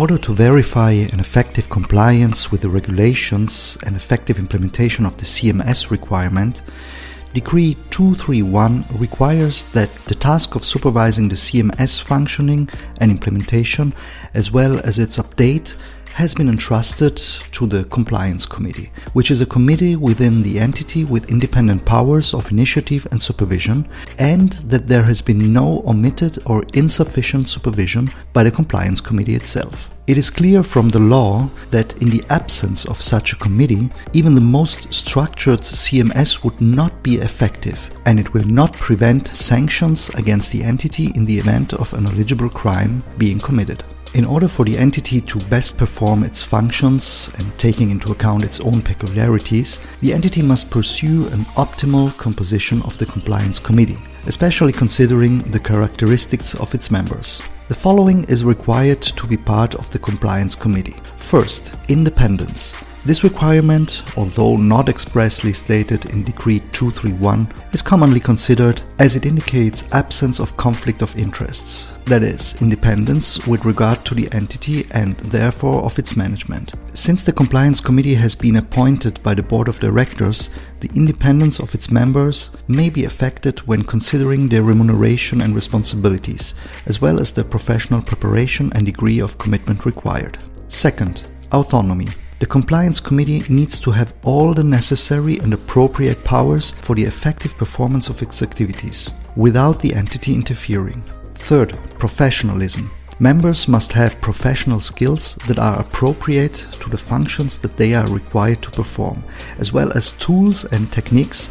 order to verify an effective compliance with the regulations and effective implementation of the CMS requirement, Decree 231 requires that the task of supervising the CMS functioning and implementation, as well as its update, has been entrusted to the Compliance Committee, which is a committee within the entity with independent powers of initiative and supervision, and that there has been no omitted or insufficient supervision by the Compliance Committee itself. It is clear from the law that in the absence of such a committee, even the most structured CMS would not be effective, and it will not prevent sanctions against the entity in the event of an eligible crime being committed. In order for the entity to best perform its functions and taking into account its own peculiarities, the entity must pursue an optimal composition of the compliance committee, especially considering the characteristics of its members. The following is required to be part of the compliance committee. First, independence. This requirement, although not expressly stated in Decree 231, is commonly considered as it indicates absence of conflict of interests, that is, independence with regard to the entity and therefore of its management. Since the Compliance Committee has been appointed by the Board of Directors, the independence of its members may be affected when considering their remuneration and responsibilities, as well as their professional preparation and degree of commitment required. Second, autonomy. The Compliance Committee needs to have all the necessary and appropriate powers for the effective performance of its activities, without the entity interfering. Third, professionalism. Members must have professional skills that are appropriate to the functions that they are required to perform, as well as tools and techniques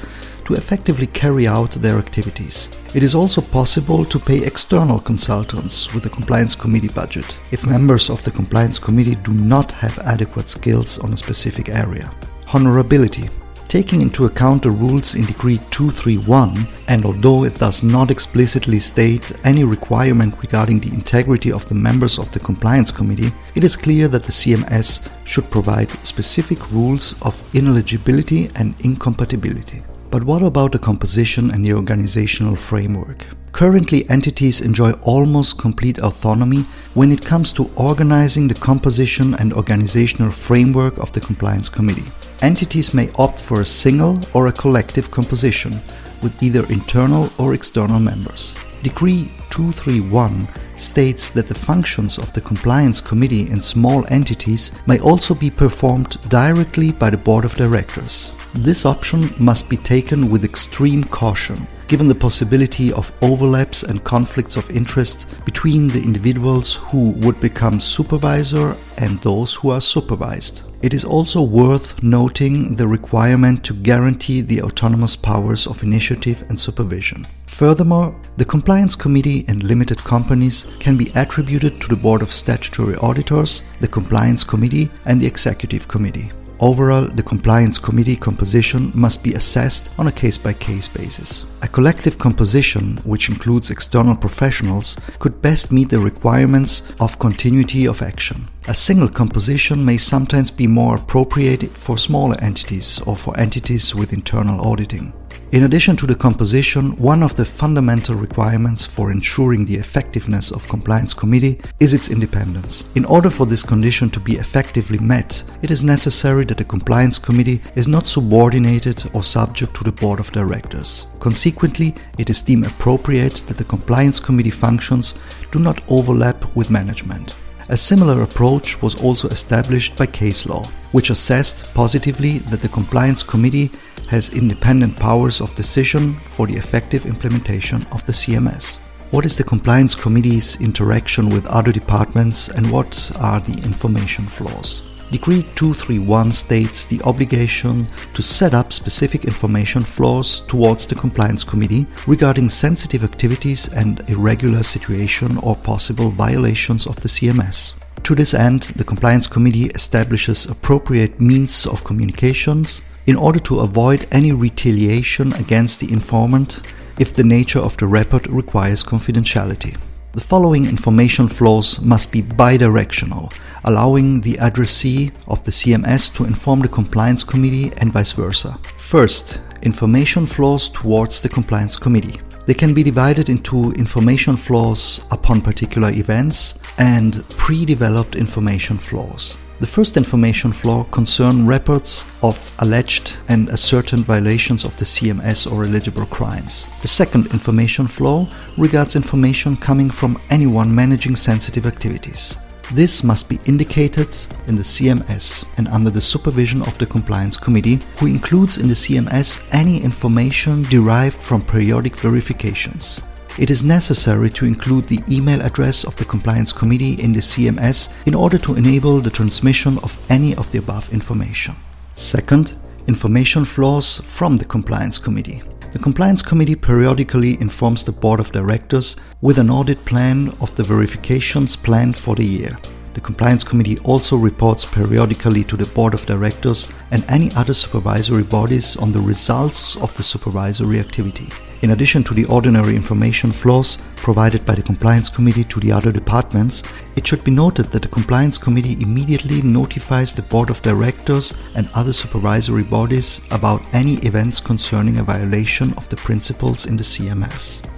to effectively carry out their activities. It is also possible to pay external consultants with the Compliance Committee budget if members of the Compliance Committee do not have adequate skills on a specific area. Honorability. Taking into account the rules in Decree 231, and although it does not explicitly state any requirement regarding the integrity of the members of the Compliance Committee, it is clear that the CMS should provide specific rules of ineligibility and incompatibility. But what about the composition and the organizational framework? Currently, entities enjoy almost complete autonomy when it comes to organizing the composition and organizational framework of the Compliance Committee. Entities may opt for a single or a collective composition with either internal or external members. Decree 231 states that the functions of the Compliance Committee in small entities may also be performed directly by the Board of Directors. This option must be taken with extreme caution, given the possibility of overlaps and conflicts of interest between the individuals who would become supervisor and those who are supervised. It is also worth noting the requirement to guarantee the autonomous powers of initiative and supervision. Furthermore, the Compliance Committee and limited companies can be attributed to the Board of Statutory Auditors, the Compliance Committee, and the Executive Committee. Overall, the compliance committee composition must be assessed on a case by case basis. A collective composition, which includes external professionals, could best meet the requirements of continuity of action. A single composition may sometimes be more appropriate for smaller entities or for entities with internal auditing. In addition to the composition, one of the fundamental requirements for ensuring the effectiveness of compliance committee is its independence. In order for this condition to be effectively met, it is necessary that the compliance committee is not subordinated or subject to the board of directors. Consequently, it is deemed appropriate that the compliance committee functions do not overlap with management. A similar approach was also established by case law, which assessed positively that the compliance committee has independent powers of decision for the effective implementation of the CMS. What is the Compliance Committee's interaction with other departments and what are the information flows? Decree 231 states the obligation to set up specific information flows towards the Compliance Committee regarding sensitive activities and irregular situation or possible violations of the CMS. To this end, the Compliance Committee establishes appropriate means of communications in order to avoid any retaliation against the informant if the nature of the report requires confidentiality. The following information flows must be bidirectional, allowing the addressee of the CMS to inform the Compliance Committee and vice versa. First, information flows towards the Compliance Committee. They can be divided into information flows upon particular events and pre-developed information flows. The first information flow concern reports of alleged and ascertained violations of the CMS or eligible crimes. The second information flow regards information coming from anyone managing sensitive activities. This must be indicated in the CMS and under the supervision of the Compliance Committee, who includes in the CMS any information derived from periodic verifications. It is necessary to include the email address of the Compliance Committee in the CMS in order to enable the transmission of any of the above information. Second, information flows from the Compliance Committee. The Compliance Committee periodically informs the Board of Directors with an audit plan of the verifications planned for the year. The Compliance Committee also reports periodically to the Board of Directors and any other supervisory bodies on the results of the supervisory activity. In addition to the ordinary information flows provided by the Compliance Committee to the other departments, it should be noted that the Compliance Committee immediately notifies the Board of Directors and other supervisory bodies about any events concerning a violation of the principles in the CMS.